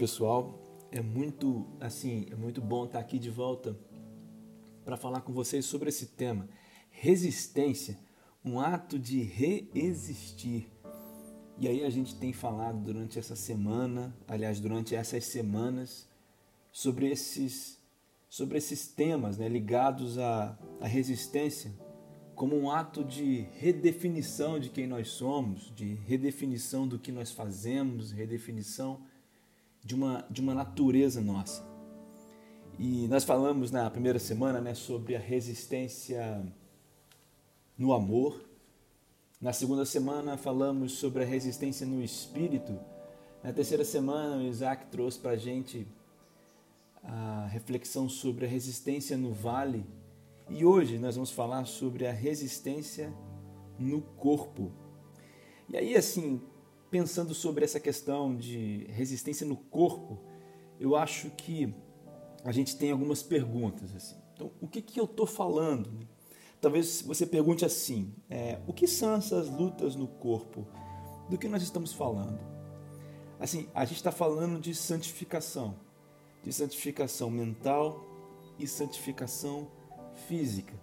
pessoal. É muito, assim, é muito bom estar aqui de volta para falar com vocês sobre esse tema, resistência, um ato de reexistir. E aí a gente tem falado durante essa semana, aliás, durante essas semanas, sobre esses, sobre esses temas né, ligados à, à resistência, como um ato de redefinição de quem nós somos, de redefinição do que nós fazemos, redefinição de uma, de uma natureza nossa. E nós falamos na primeira semana né, sobre a resistência no amor. Na segunda semana falamos sobre a resistência no espírito. Na terceira semana o Isaac trouxe para a gente a reflexão sobre a resistência no vale. E hoje nós vamos falar sobre a resistência no corpo. E aí, assim, pensando sobre essa questão de resistência no corpo, eu acho que a gente tem algumas perguntas. Assim. Então, o que, que eu estou falando? Talvez você pergunte assim: é, o que são essas lutas no corpo? Do que nós estamos falando? Assim, a gente está falando de santificação, de santificação mental e santificação física.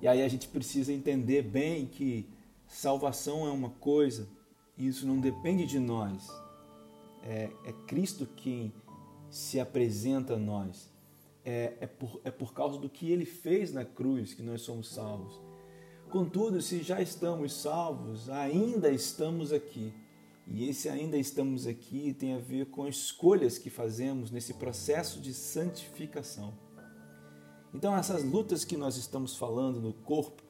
E aí a gente precisa entender bem que salvação é uma coisa, isso não depende de nós. É, é Cristo quem se apresenta a nós. É, é, por, é por causa do que ele fez na cruz que nós somos salvos. Contudo, se já estamos salvos, ainda estamos aqui. E esse ainda estamos aqui tem a ver com escolhas que fazemos nesse processo de santificação. Então, essas lutas que nós estamos falando no corpo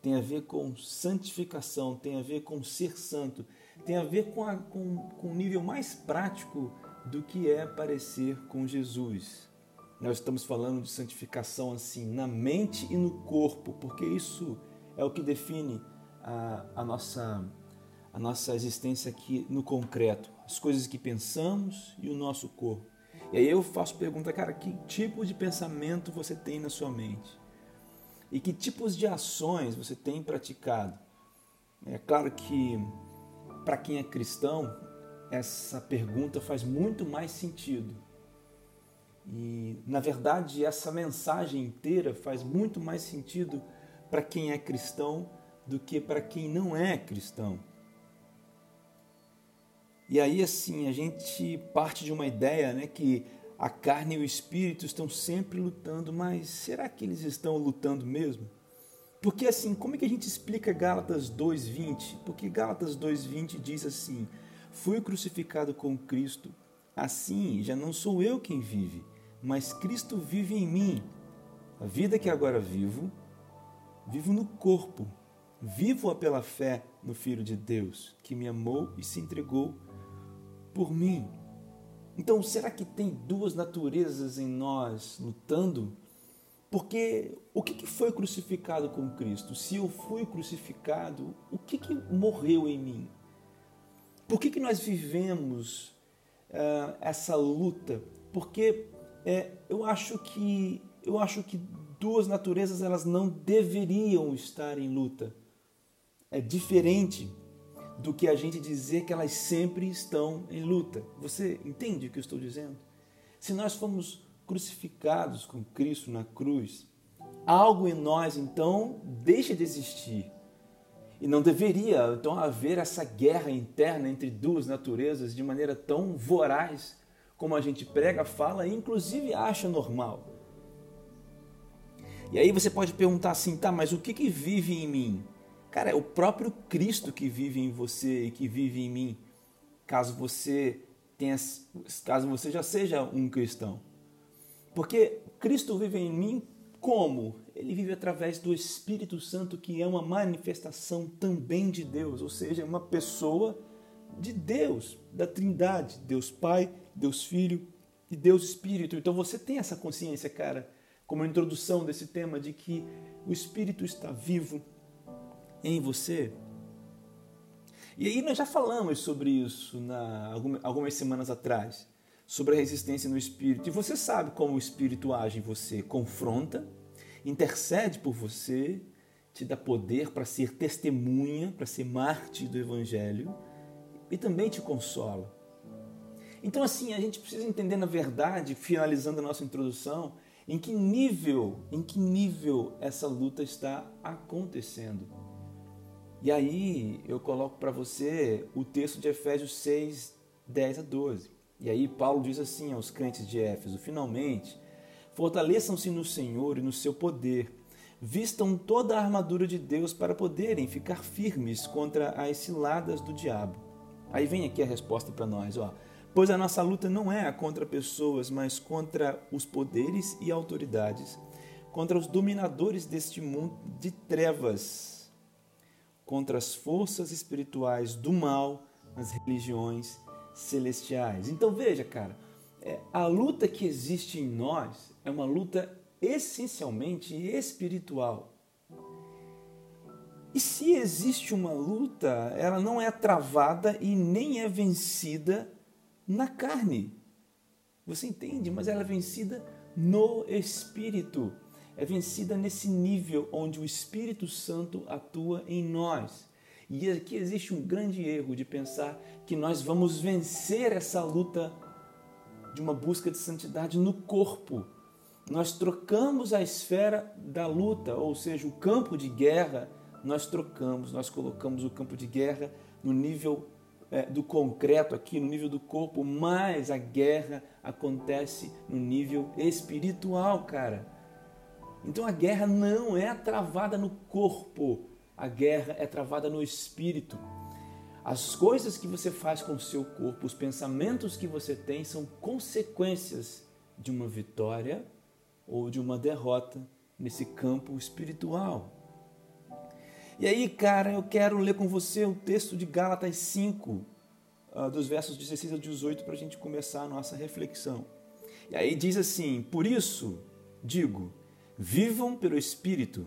tem a ver com santificação, tem a ver com ser santo, tem a ver com, a, com, com o nível mais prático do que é parecer com Jesus. Nós estamos falando de santificação assim na mente e no corpo, porque isso é o que define a, a, nossa, a nossa existência aqui no concreto, as coisas que pensamos e o nosso corpo. E aí eu faço pergunta, cara, que tipo de pensamento você tem na sua mente? E que tipos de ações você tem praticado? É claro que para quem é cristão, essa pergunta faz muito mais sentido. E, na verdade, essa mensagem inteira faz muito mais sentido para quem é cristão do que para quem não é cristão. E aí, assim, a gente parte de uma ideia né, que a carne e o espírito estão sempre lutando, mas será que eles estão lutando mesmo? Porque assim, como é que a gente explica Gálatas 2:20? Porque Gálatas 2:20 diz assim: Fui crucificado com Cristo, assim já não sou eu quem vive, mas Cristo vive em mim. A vida que agora vivo, vivo no corpo, vivo-a pela fé no Filho de Deus, que me amou e se entregou por mim. Então, será que tem duas naturezas em nós lutando? Porque o que foi crucificado com Cristo? Se eu fui crucificado, o que, que morreu em mim? Por que, que nós vivemos uh, essa luta? Porque é, eu acho que eu acho que duas naturezas elas não deveriam estar em luta. É diferente do que a gente dizer que elas sempre estão em luta. Você entende o que eu estou dizendo? Se nós fomos crucificados com Cristo na cruz, algo em nós então deixa de existir. E não deveria então haver essa guerra interna entre duas naturezas de maneira tão voraz como a gente prega, fala e inclusive acha normal. E aí você pode perguntar assim, tá, mas o que, que vive em mim? Cara, é o próprio Cristo que vive em você e que vive em mim, caso você tenha, caso você já seja um cristão. Porque Cristo vive em mim como? Ele vive através do Espírito Santo, que é uma manifestação também de Deus, ou seja, uma pessoa de Deus, da Trindade, Deus Pai, Deus Filho e Deus Espírito. Então você tem essa consciência, cara, como introdução desse tema de que o Espírito está vivo em você. E aí nós já falamos sobre isso na, algumas semanas atrás sobre a resistência no espírito. E você sabe como o espírito age em você: confronta, intercede por você, te dá poder para ser testemunha, para ser mártir do evangelho e também te consola. Então, assim, a gente precisa entender, na verdade, finalizando a nossa introdução, em que nível, em que nível essa luta está acontecendo. E aí eu coloco para você o texto de Efésios 6, 10 a 12. E aí Paulo diz assim aos crentes de Éfeso: Finalmente, fortaleçam-se no Senhor e no seu poder. Vistam toda a armadura de Deus para poderem ficar firmes contra as ciladas do diabo. Aí vem aqui a resposta para nós, ó. Pois a nossa luta não é contra pessoas, mas contra os poderes e autoridades, contra os dominadores deste mundo de trevas, contra as forças espirituais do mal nas religiões celestiais. Então veja, cara, é, a luta que existe em nós é uma luta essencialmente espiritual. E se existe uma luta, ela não é travada e nem é vencida na carne. Você entende? Mas ela é vencida no espírito. É vencida nesse nível onde o Espírito Santo atua em nós. E aqui existe um grande erro de pensar que nós vamos vencer essa luta de uma busca de santidade no corpo. Nós trocamos a esfera da luta, ou seja, o campo de guerra, nós trocamos, nós colocamos o campo de guerra no nível é, do concreto aqui, no nível do corpo, mas a guerra acontece no nível espiritual, cara. Então a guerra não é travada no corpo, a guerra é travada no espírito. As coisas que você faz com o seu corpo, os pensamentos que você tem, são consequências de uma vitória ou de uma derrota nesse campo espiritual. E aí, cara, eu quero ler com você o texto de Gálatas 5, ah, dos versos 16 a 18, para a gente começar a nossa reflexão. E aí diz assim: Por isso, digo, vivam pelo Espírito,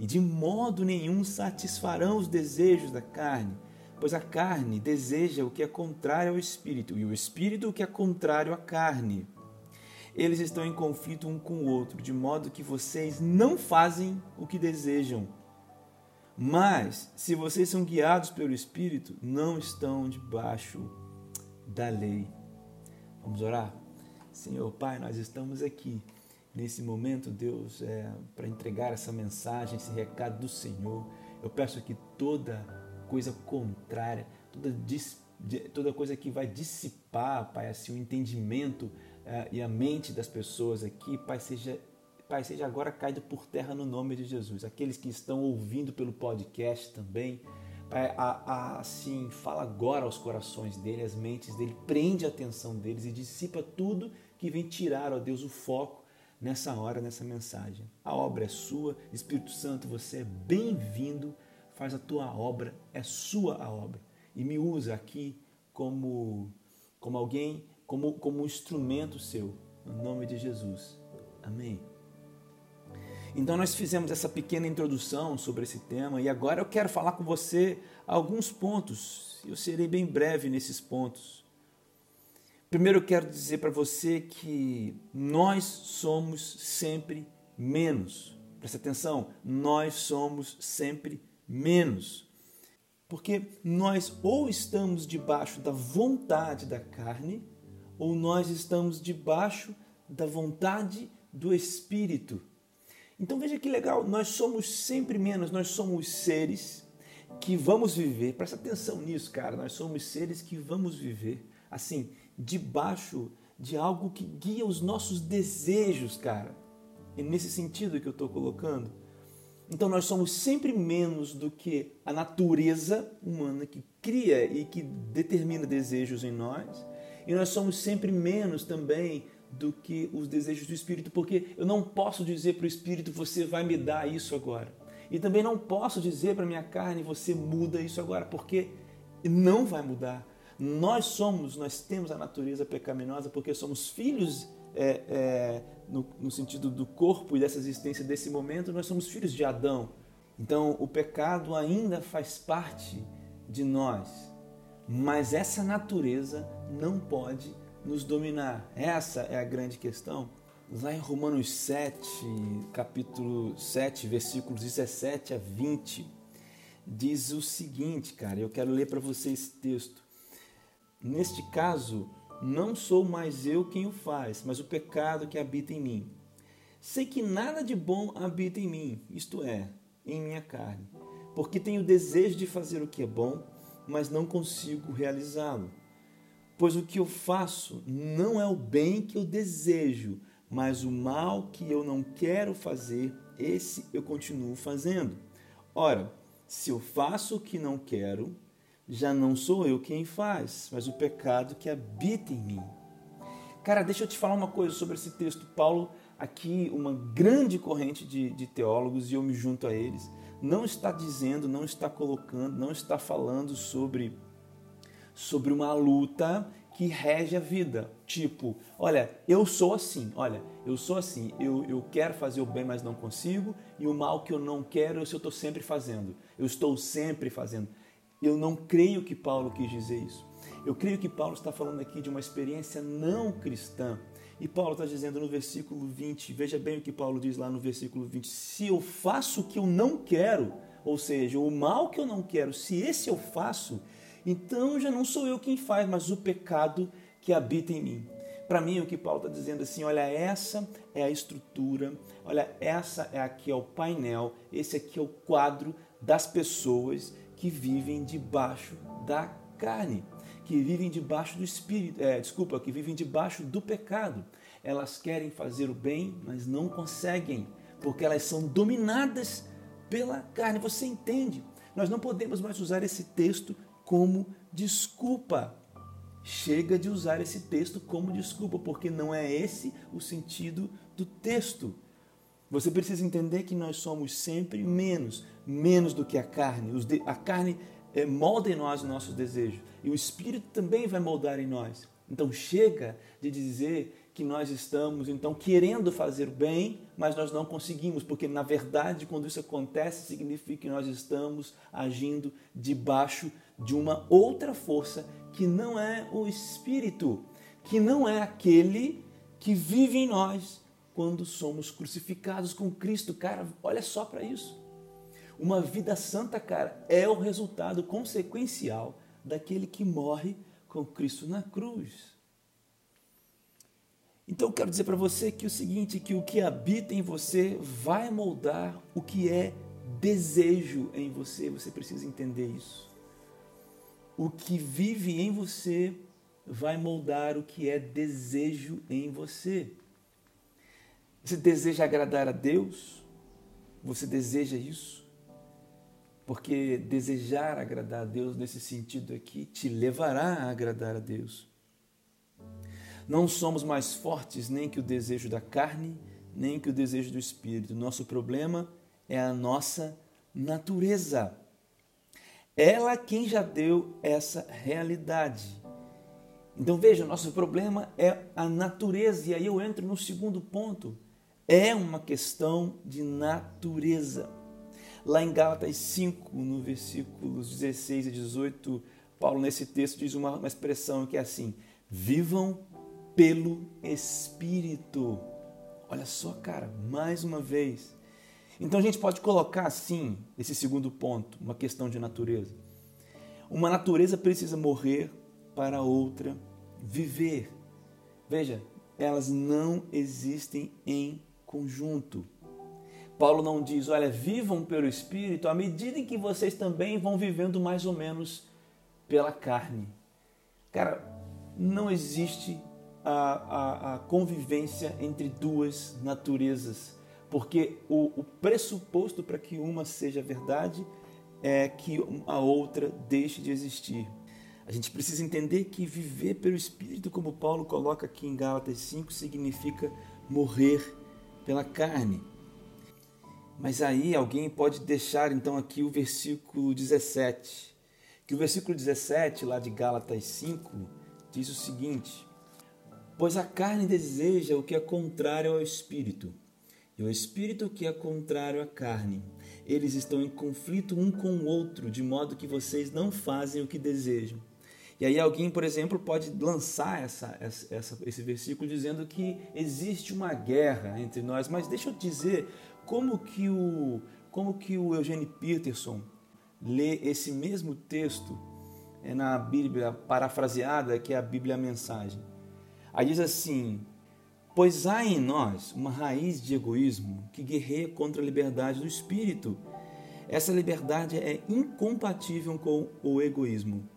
e de modo nenhum satisfarão os desejos da carne, pois a carne deseja o que é contrário ao Espírito, e o Espírito o que é contrário à carne. Eles estão em conflito um com o outro, de modo que vocês não fazem o que desejam. Mas, se vocês são guiados pelo Espírito, não estão debaixo da lei. Vamos orar? Senhor Pai, nós estamos aqui nesse momento, Deus, é, para entregar essa mensagem, esse recado do Senhor. Eu peço que toda coisa contrária, toda, toda coisa que vai dissipar, Pai, assim, o entendimento é, e a mente das pessoas aqui, Pai, seja Pai, seja agora caído por terra no nome de Jesus. Aqueles que estão ouvindo pelo podcast também, Pai, assim, fala agora aos corações dele, às mentes dele, prende a atenção deles e dissipa tudo que vem tirar, ó Deus, o foco nessa hora, nessa mensagem. A obra é sua, Espírito Santo, você é bem-vindo, faz a tua obra, é sua a obra. E me usa aqui como, como alguém, como, como um instrumento seu, no nome de Jesus. Amém. Então nós fizemos essa pequena introdução sobre esse tema e agora eu quero falar com você alguns pontos. Eu serei bem breve nesses pontos. Primeiro eu quero dizer para você que nós somos sempre menos. Presta atenção, nós somos sempre menos. Porque nós ou estamos debaixo da vontade da carne, ou nós estamos debaixo da vontade do Espírito. Então veja que legal, nós somos sempre menos, nós somos seres que vamos viver, presta atenção nisso, cara, nós somos seres que vamos viver, assim, debaixo de algo que guia os nossos desejos, cara. E nesse sentido que eu estou colocando. Então nós somos sempre menos do que a natureza humana que cria e que determina desejos em nós. E nós somos sempre menos também do que os desejos do Espírito, porque eu não posso dizer para o Espírito, você vai me dar isso agora. E também não posso dizer para minha carne, você muda isso agora, porque não vai mudar. Nós somos, nós temos a natureza pecaminosa porque somos filhos é, é, no, no sentido do corpo e dessa existência desse momento, nós somos filhos de Adão. Então o pecado ainda faz parte de nós, mas essa natureza não pode nos dominar. Essa é a grande questão. Lá em Romanos 7, capítulo 7, versículos 17 a 20, diz o seguinte, cara, eu quero ler para você esse texto. Neste caso, não sou mais eu quem o faz, mas o pecado que habita em mim. Sei que nada de bom habita em mim, isto é, em minha carne, porque tenho desejo de fazer o que é bom, mas não consigo realizá-lo. Pois o que eu faço não é o bem que eu desejo, mas o mal que eu não quero fazer, esse eu continuo fazendo. Ora, se eu faço o que não quero, já não sou eu quem faz, mas o pecado que habita em mim. Cara, deixa eu te falar uma coisa sobre esse texto. Paulo, aqui, uma grande corrente de, de teólogos, e eu me junto a eles, não está dizendo, não está colocando, não está falando sobre, sobre uma luta que rege a vida. Tipo, olha, eu sou assim, olha, eu sou assim, eu, eu quero fazer o bem, mas não consigo, e o mal que eu não quero, eu estou sempre fazendo. Eu estou sempre fazendo. Eu não creio que Paulo quis dizer isso. Eu creio que Paulo está falando aqui de uma experiência não cristã. E Paulo está dizendo no versículo 20, veja bem o que Paulo diz lá no versículo 20: se eu faço o que eu não quero, ou seja, o mal que eu não quero, se esse eu faço, então já não sou eu quem faz, mas o pecado que habita em mim. Para mim, o que Paulo está dizendo assim: olha, essa é a estrutura, olha, essa é aqui é o painel, esse aqui é o quadro das pessoas que vivem debaixo da carne, que vivem debaixo do espírito, é, desculpa, que vivem debaixo do pecado. Elas querem fazer o bem, mas não conseguem, porque elas são dominadas pela carne. Você entende? Nós não podemos mais usar esse texto como desculpa. Chega de usar esse texto como desculpa, porque não é esse o sentido do texto. Você precisa entender que nós somos sempre menos, menos do que a carne. A carne é, molda em nós os nossos desejos e o Espírito também vai moldar em nós. Então chega de dizer que nós estamos então querendo fazer o bem, mas nós não conseguimos, porque na verdade, quando isso acontece, significa que nós estamos agindo debaixo de uma outra força que não é o espírito, que não é aquele que vive em nós quando somos crucificados com Cristo. Cara, olha só para isso. Uma vida santa, cara, é o resultado consequencial daquele que morre com Cristo na cruz. Então eu quero dizer para você que o seguinte, que o que habita em você vai moldar o que é desejo em você. Você precisa entender isso. O que vive em você vai moldar o que é desejo em você. Você deseja agradar a Deus? Você deseja isso? Porque desejar agradar a Deus nesse sentido aqui te levará a agradar a Deus. Não somos mais fortes nem que o desejo da carne, nem que o desejo do espírito. Nosso problema é a nossa natureza. Ela quem já deu essa realidade. Então veja, nosso problema é a natureza. E aí eu entro no segundo ponto. É uma questão de natureza. Lá em Gálatas 5, no versículos 16 e 18, Paulo nesse texto diz uma, uma expressão que é assim: vivam pelo Espírito. Olha só, cara, mais uma vez. Então a gente pode colocar assim esse segundo ponto, uma questão de natureza. Uma natureza precisa morrer para outra viver. Veja, elas não existem em conjunto. Paulo não diz, olha, vivam pelo Espírito à medida em que vocês também vão vivendo mais ou menos pela carne. Cara, não existe a, a, a convivência entre duas naturezas, porque o, o pressuposto para que uma seja verdade é que a outra deixe de existir. A gente precisa entender que viver pelo Espírito, como Paulo coloca aqui em Gálatas 5, significa morrer pela carne. Mas aí alguém pode deixar então aqui o versículo 17, que o versículo 17 lá de Gálatas 5 diz o seguinte: Pois a carne deseja o que é contrário ao espírito, e o espírito o que é contrário à carne. Eles estão em conflito um com o outro, de modo que vocês não fazem o que desejam. E aí alguém, por exemplo, pode lançar essa, essa, esse versículo dizendo que existe uma guerra entre nós. Mas deixa eu dizer como que o, como que o Eugene Peterson lê esse mesmo texto é na Bíblia parafraseada, que é a Bíblia Mensagem. Aí diz assim: Pois há em nós uma raiz de egoísmo que guerreia contra a liberdade do espírito. Essa liberdade é incompatível com o egoísmo.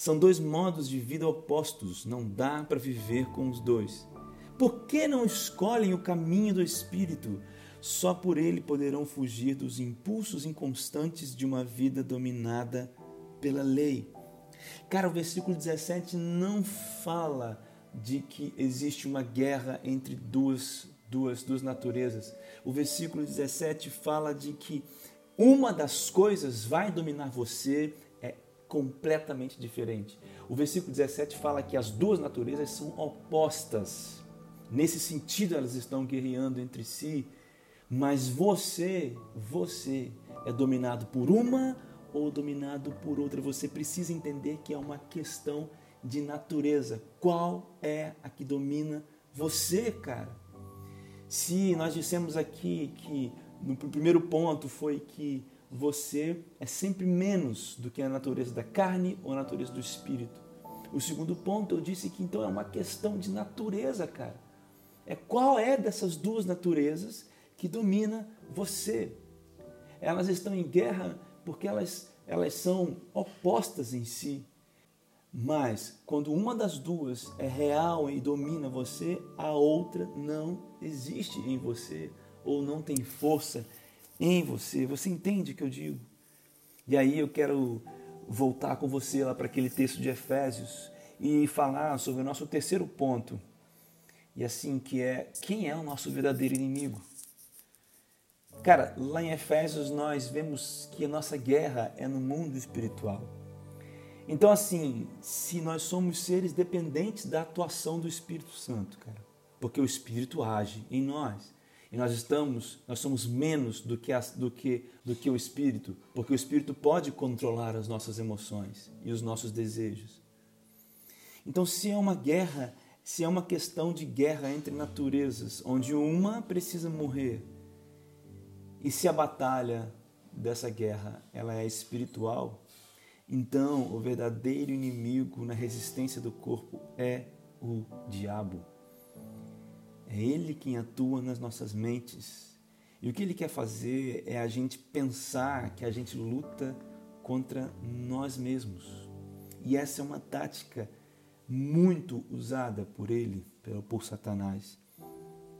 São dois modos de vida opostos, não dá para viver com os dois. Por que não escolhem o caminho do espírito? Só por ele poderão fugir dos impulsos inconstantes de uma vida dominada pela lei. Cara, o versículo 17 não fala de que existe uma guerra entre duas, duas, duas naturezas. O versículo 17 fala de que uma das coisas vai dominar você completamente diferente. O versículo 17 fala que as duas naturezas são opostas. Nesse sentido, elas estão guerreando entre si, mas você, você é dominado por uma ou dominado por outra. Você precisa entender que é uma questão de natureza. Qual é a que domina você, cara? Se nós dissemos aqui que no primeiro ponto foi que você é sempre menos do que a natureza da carne ou a natureza do espírito. O segundo ponto eu disse que então é uma questão de natureza, cara. É qual é dessas duas naturezas que domina você. Elas estão em guerra porque elas, elas são opostas em si. Mas quando uma das duas é real e domina você, a outra não existe em você ou não tem força em você. Você entende o que eu digo? E aí eu quero voltar com você lá para aquele texto de Efésios e falar sobre o nosso terceiro ponto. E assim que é quem é o nosso verdadeiro inimigo? Cara, lá em Efésios nós vemos que a nossa guerra é no mundo espiritual. Então, assim, se nós somos seres dependentes da atuação do Espírito Santo, cara, porque o Espírito age em nós. E nós estamos, nós somos menos do que, do, que, do que o Espírito, porque o Espírito pode controlar as nossas emoções e os nossos desejos. Então, se é uma guerra, se é uma questão de guerra entre naturezas, onde uma precisa morrer, e se a batalha dessa guerra ela é espiritual, então, o verdadeiro inimigo na resistência do corpo é o diabo. É ele quem atua nas nossas mentes. E o que ele quer fazer é a gente pensar que a gente luta contra nós mesmos. E essa é uma tática muito usada por ele, por Satanás.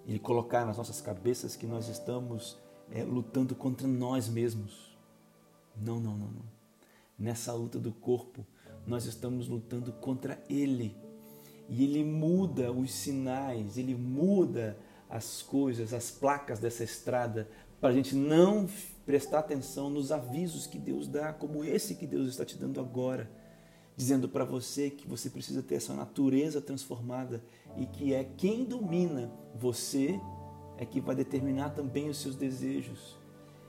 Ele colocar nas nossas cabeças que nós estamos é, lutando contra nós mesmos. Não, não, não, não nessa luta do corpo, nós estamos lutando contra ele. E ele muda os sinais, ele muda as coisas, as placas dessa estrada, para a gente não prestar atenção nos avisos que Deus dá, como esse que Deus está te dando agora, dizendo para você que você precisa ter essa natureza transformada e que é quem domina você é que vai determinar também os seus desejos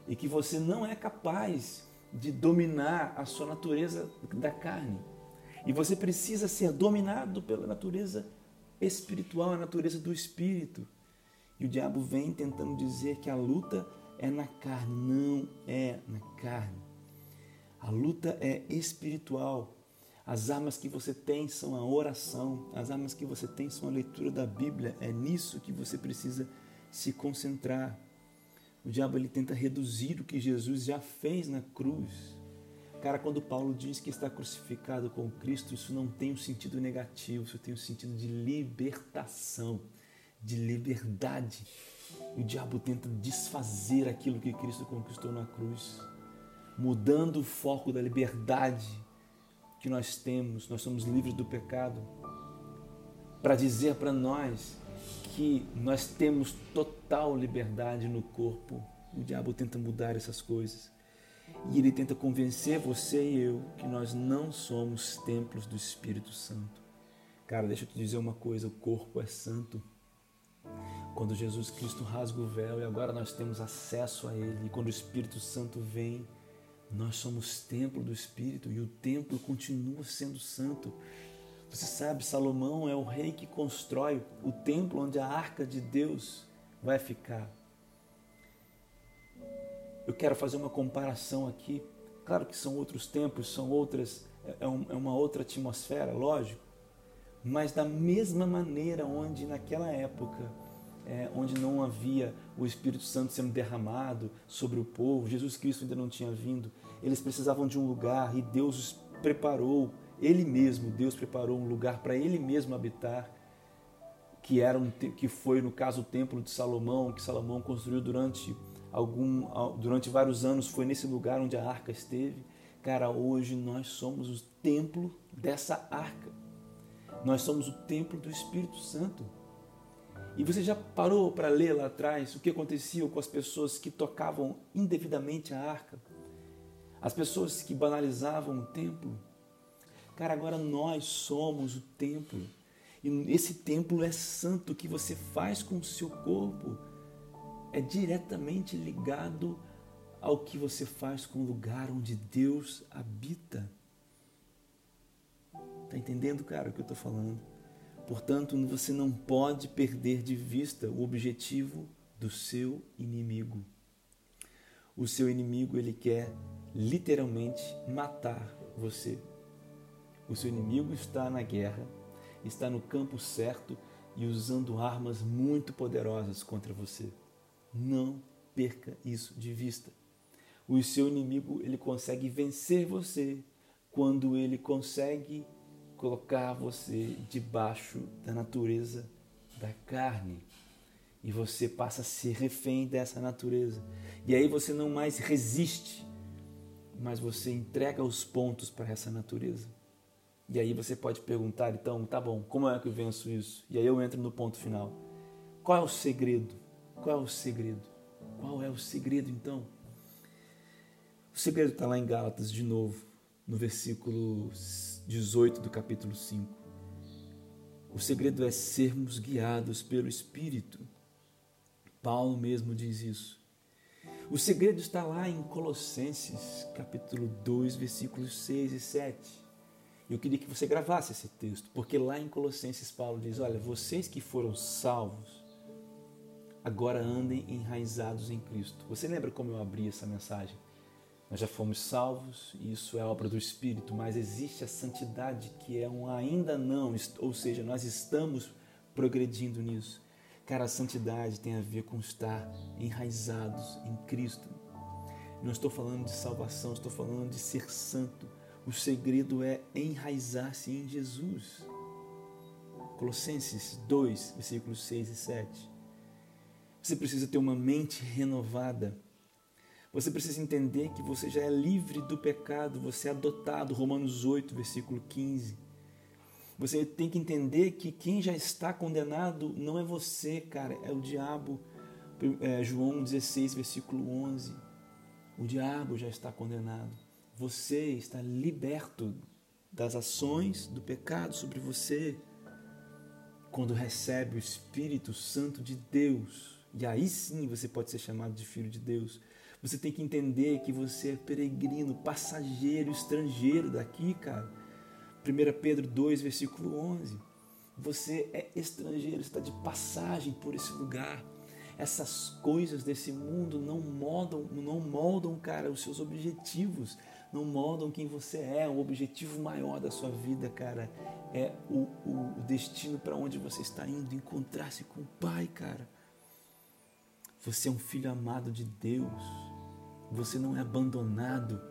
e que você não é capaz de dominar a sua natureza da carne. E você precisa ser dominado pela natureza espiritual, a natureza do espírito. E o diabo vem tentando dizer que a luta é na carne. Não é na carne. A luta é espiritual. As armas que você tem são a oração, as armas que você tem são a leitura da Bíblia. É nisso que você precisa se concentrar. O diabo ele tenta reduzir o que Jesus já fez na cruz. Cara, quando Paulo diz que está crucificado com Cristo, isso não tem um sentido negativo, isso tem um sentido de libertação, de liberdade. O diabo tenta desfazer aquilo que Cristo conquistou na cruz, mudando o foco da liberdade que nós temos, nós somos livres do pecado, para dizer para nós que nós temos total liberdade no corpo. O diabo tenta mudar essas coisas. E ele tenta convencer você e eu que nós não somos templos do Espírito Santo. Cara, deixa eu te dizer uma coisa: o corpo é santo. Quando Jesus Cristo rasga o véu e agora nós temos acesso a Ele, e quando o Espírito Santo vem, nós somos templo do Espírito e o templo continua sendo santo. Você sabe, Salomão é o rei que constrói o templo onde a arca de Deus vai ficar. Eu quero fazer uma comparação aqui. Claro que são outros tempos, são outras é, é, é uma outra atmosfera, lógico, mas da mesma maneira onde naquela época, é, onde não havia o Espírito Santo sendo derramado sobre o povo, Jesus Cristo ainda não tinha vindo, eles precisavam de um lugar e Deus os preparou, Ele mesmo, Deus preparou um lugar para Ele mesmo habitar, que era um, que foi no caso o templo de Salomão, que Salomão construiu durante algum durante vários anos, foi nesse lugar onde a arca esteve. Cara, hoje nós somos o templo dessa arca. Nós somos o templo do Espírito Santo. E você já parou para ler lá atrás o que acontecia com as pessoas que tocavam indevidamente a arca? As pessoas que banalizavam o templo? Cara, agora nós somos o templo. E esse templo é santo. Que você faz com o seu corpo é diretamente ligado ao que você faz com o lugar onde Deus habita. Tá entendendo, cara, o que eu estou falando? Portanto, você não pode perder de vista o objetivo do seu inimigo. O seu inimigo, ele quer literalmente matar você. O seu inimigo está na guerra, está no campo certo e usando armas muito poderosas contra você. Não perca isso de vista. O seu inimigo, ele consegue vencer você quando ele consegue colocar você debaixo da natureza da carne. E você passa a ser refém dessa natureza. E aí você não mais resiste, mas você entrega os pontos para essa natureza. E aí você pode perguntar, então, tá bom, como é que eu venço isso? E aí eu entro no ponto final. Qual é o segredo? Qual é o segredo? Qual é o segredo então? O segredo está lá em Gálatas de novo, no versículo 18 do capítulo 5. O segredo é sermos guiados pelo Espírito. Paulo mesmo diz isso. O segredo está lá em Colossenses, capítulo 2, versículos 6 e 7. Eu queria que você gravasse esse texto, porque lá em Colossenses Paulo diz: Olha, vocês que foram salvos, agora andem enraizados em Cristo. Você lembra como eu abri essa mensagem? Nós já fomos salvos, isso é obra do Espírito, mas existe a santidade que é um ainda não, ou seja, nós estamos progredindo nisso. Cara, a santidade tem a ver com estar enraizados em Cristo. Não estou falando de salvação, estou falando de ser santo. O segredo é enraizar-se em Jesus. Colossenses 2, versículos 6 e 7. Você precisa ter uma mente renovada você precisa entender que você já é livre do pecado, você é adotado, Romanos 8, versículo 15. Você tem que entender que quem já está condenado não é você, cara, é o diabo. É, João 16, versículo 11. O diabo já está condenado. Você está liberto das ações do pecado sobre você quando recebe o Espírito Santo de Deus. E aí sim você pode ser chamado de filho de Deus. Você tem que entender que você é peregrino, passageiro, estrangeiro daqui, cara. 1 Pedro 2, versículo 11. Você é estrangeiro, está de passagem por esse lugar. Essas coisas desse mundo não moldam, não moldam, cara, os seus objetivos, não moldam quem você é. O objetivo maior da sua vida, cara, é o, o, o destino para onde você está indo, encontrar-se com o Pai, cara. Você é um filho amado de Deus você não é abandonado.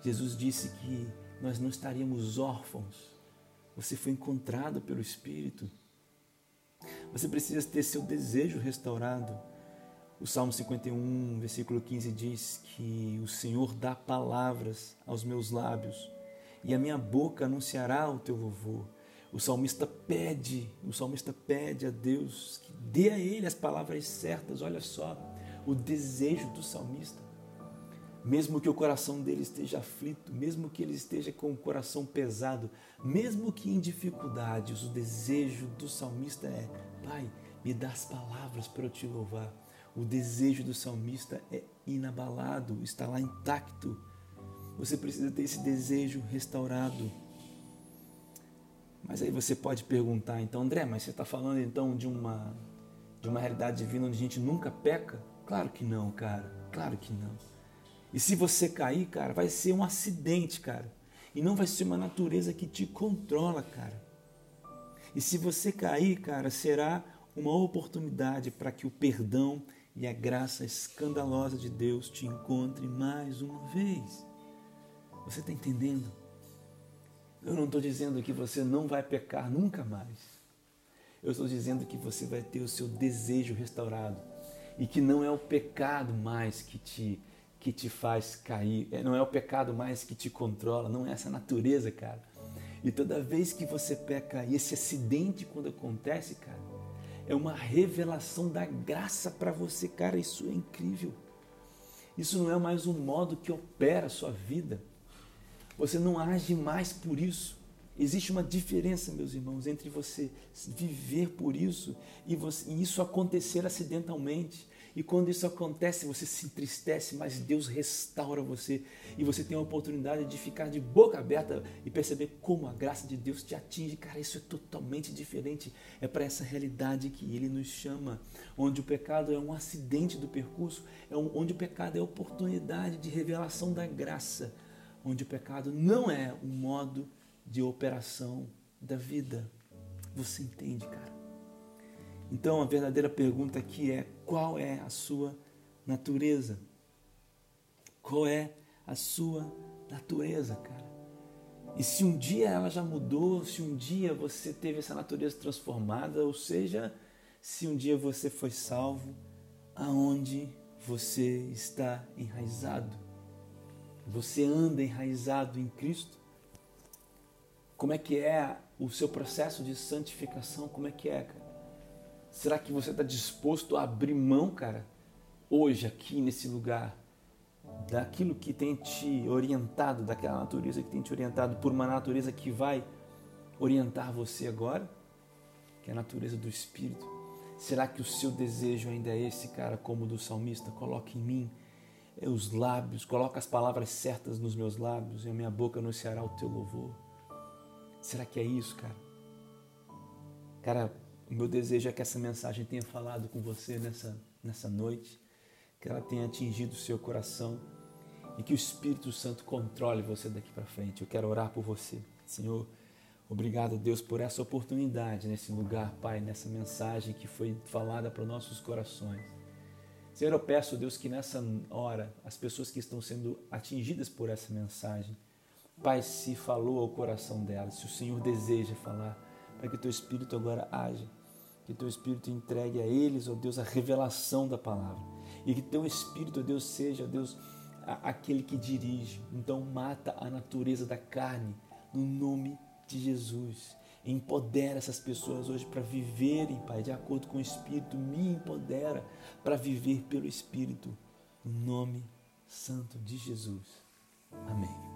Jesus disse que nós não estaríamos órfãos. Você foi encontrado pelo Espírito. Você precisa ter seu desejo restaurado. O Salmo 51, versículo 15 diz que o Senhor dá palavras aos meus lábios e a minha boca anunciará o teu louvor. O salmista pede, o salmista pede a Deus que dê a ele as palavras certas. Olha só o desejo do salmista mesmo que o coração dele esteja aflito, mesmo que ele esteja com o coração pesado, mesmo que em dificuldades, o desejo do salmista é: Pai, me dá as palavras para eu te louvar. O desejo do salmista é inabalado, está lá intacto. Você precisa ter esse desejo restaurado. Mas aí você pode perguntar, então, André, mas você está falando então de uma, de uma realidade divina onde a gente nunca peca? Claro que não, cara. Claro que não. E se você cair, cara, vai ser um acidente, cara. E não vai ser uma natureza que te controla, cara. E se você cair, cara, será uma oportunidade para que o perdão e a graça escandalosa de Deus te encontre mais uma vez. Você está entendendo? Eu não estou dizendo que você não vai pecar nunca mais. Eu estou dizendo que você vai ter o seu desejo restaurado e que não é o pecado mais que te que te faz cair, é, não é o pecado mais que te controla, não é essa natureza, cara. E toda vez que você peca, e esse acidente quando acontece, cara, é uma revelação da graça para você, cara, isso é incrível. Isso não é mais um modo que opera a sua vida. Você não age mais por isso. Existe uma diferença, meus irmãos, entre você viver por isso e, você, e isso acontecer acidentalmente. E quando isso acontece, você se entristece, mas Deus restaura você e você tem a oportunidade de ficar de boca aberta e perceber como a graça de Deus te atinge. Cara, isso é totalmente diferente. É para essa realidade que Ele nos chama, onde o pecado é um acidente do percurso, é onde o pecado é oportunidade de revelação da graça, onde o pecado não é um modo de operação da vida. Você entende, cara? Então a verdadeira pergunta aqui é: qual é a sua natureza? Qual é a sua natureza, cara? E se um dia ela já mudou, se um dia você teve essa natureza transformada, ou seja, se um dia você foi salvo, aonde você está enraizado? Você anda enraizado em Cristo? Como é que é o seu processo de santificação? Como é que é, cara? Será que você está disposto a abrir mão, cara, hoje, aqui nesse lugar, daquilo que tem te orientado, daquela natureza que tem te orientado por uma natureza que vai orientar você agora, que é a natureza do Espírito? Será que o seu desejo ainda é esse, cara, como o do salmista? Coloque em mim os lábios, coloca as palavras certas nos meus lábios e a minha boca anunciará o teu louvor. Será que é isso, cara? Cara, o meu desejo é que essa mensagem tenha falado com você nessa, nessa noite, que ela tenha atingido o seu coração e que o Espírito Santo controle você daqui para frente. Eu quero orar por você. Senhor, obrigado, Deus, por essa oportunidade nesse lugar, Pai, nessa mensagem que foi falada para nossos corações. Senhor, eu peço, Deus, que nessa hora as pessoas que estão sendo atingidas por essa mensagem, Pai, se falou ao coração dela, se o Senhor deseja falar, para que teu Espírito agora haja, que teu Espírito entregue a eles, ó Deus, a revelação da palavra, e que teu Espírito, ó Deus, seja, ó Deus, aquele que dirige. Então, mata a natureza da carne, no nome de Jesus. Empodera essas pessoas hoje para viverem, Pai, de acordo com o Espírito. Me empodera para viver pelo Espírito. No nome santo de Jesus. Amém.